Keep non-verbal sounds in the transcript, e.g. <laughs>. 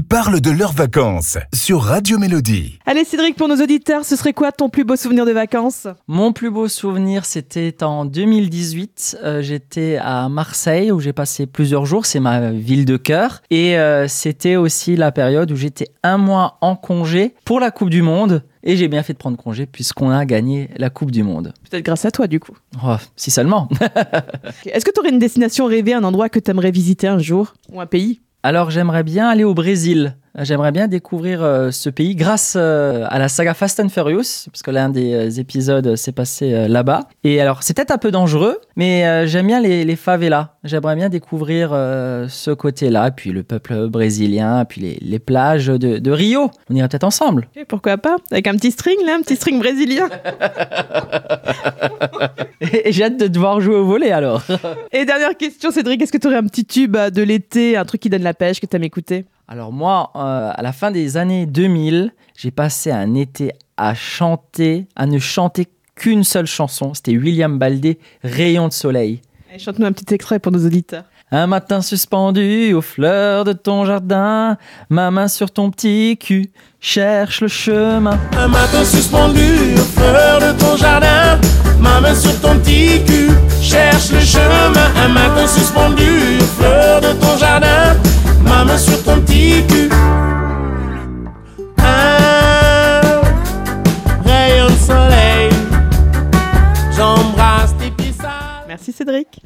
Ils parlent de leurs vacances sur Radio Mélodie. Allez Cédric, pour nos auditeurs, ce serait quoi ton plus beau souvenir de vacances? Mon plus beau souvenir, c'était en 2018. Euh, j'étais à Marseille où j'ai passé plusieurs jours. C'est ma ville de cœur. Et euh, c'était aussi la période où j'étais un mois en congé pour la Coupe du Monde. Et j'ai bien fait de prendre congé puisqu'on a gagné la Coupe du Monde. Peut-être grâce à toi du coup. Oh, si seulement. <laughs> Est-ce que tu aurais une destination rêvée, un endroit que tu aimerais visiter un jour? Ou un pays? Alors j'aimerais bien aller au Brésil. J'aimerais bien découvrir euh, ce pays grâce euh, à la saga Fast and Furious, parce que l'un des euh, épisodes s'est passé là-bas. Et alors, c'est peut-être un peu dangereux, mais j'aime bien les, les favelas. J'aimerais bien découvrir ce côté-là, puis le peuple brésilien, puis les, les plages de, de Rio. On irait peut-être ensemble. Et Pourquoi pas Avec un petit string là, un petit string brésilien. <laughs> Et j'ai hâte de devoir jouer au volet alors. Et dernière question Cédric, est-ce que tu aurais un petit tube de l'été, un truc qui donne la pêche que tu aimes écouter? Alors moi, euh, à la fin des années 2000, j'ai passé un été à chanter, à ne chanter qu'une seule chanson. C'était William Baldé, Rayon de soleil. Allez, Chante-nous un petit extrait pour nos auditeurs. Un matin suspendu aux fleurs de ton jardin, ma main sur ton petit cul cherche le chemin. Un matin suspendu aux fleurs de ton jardin Ma main sur ton petit cul cherche le chemin Un matin suspendu aux fleurs de ton jardin sur ton petit cul. Un rayon de soleil. J'embrasse tes Merci Cédric.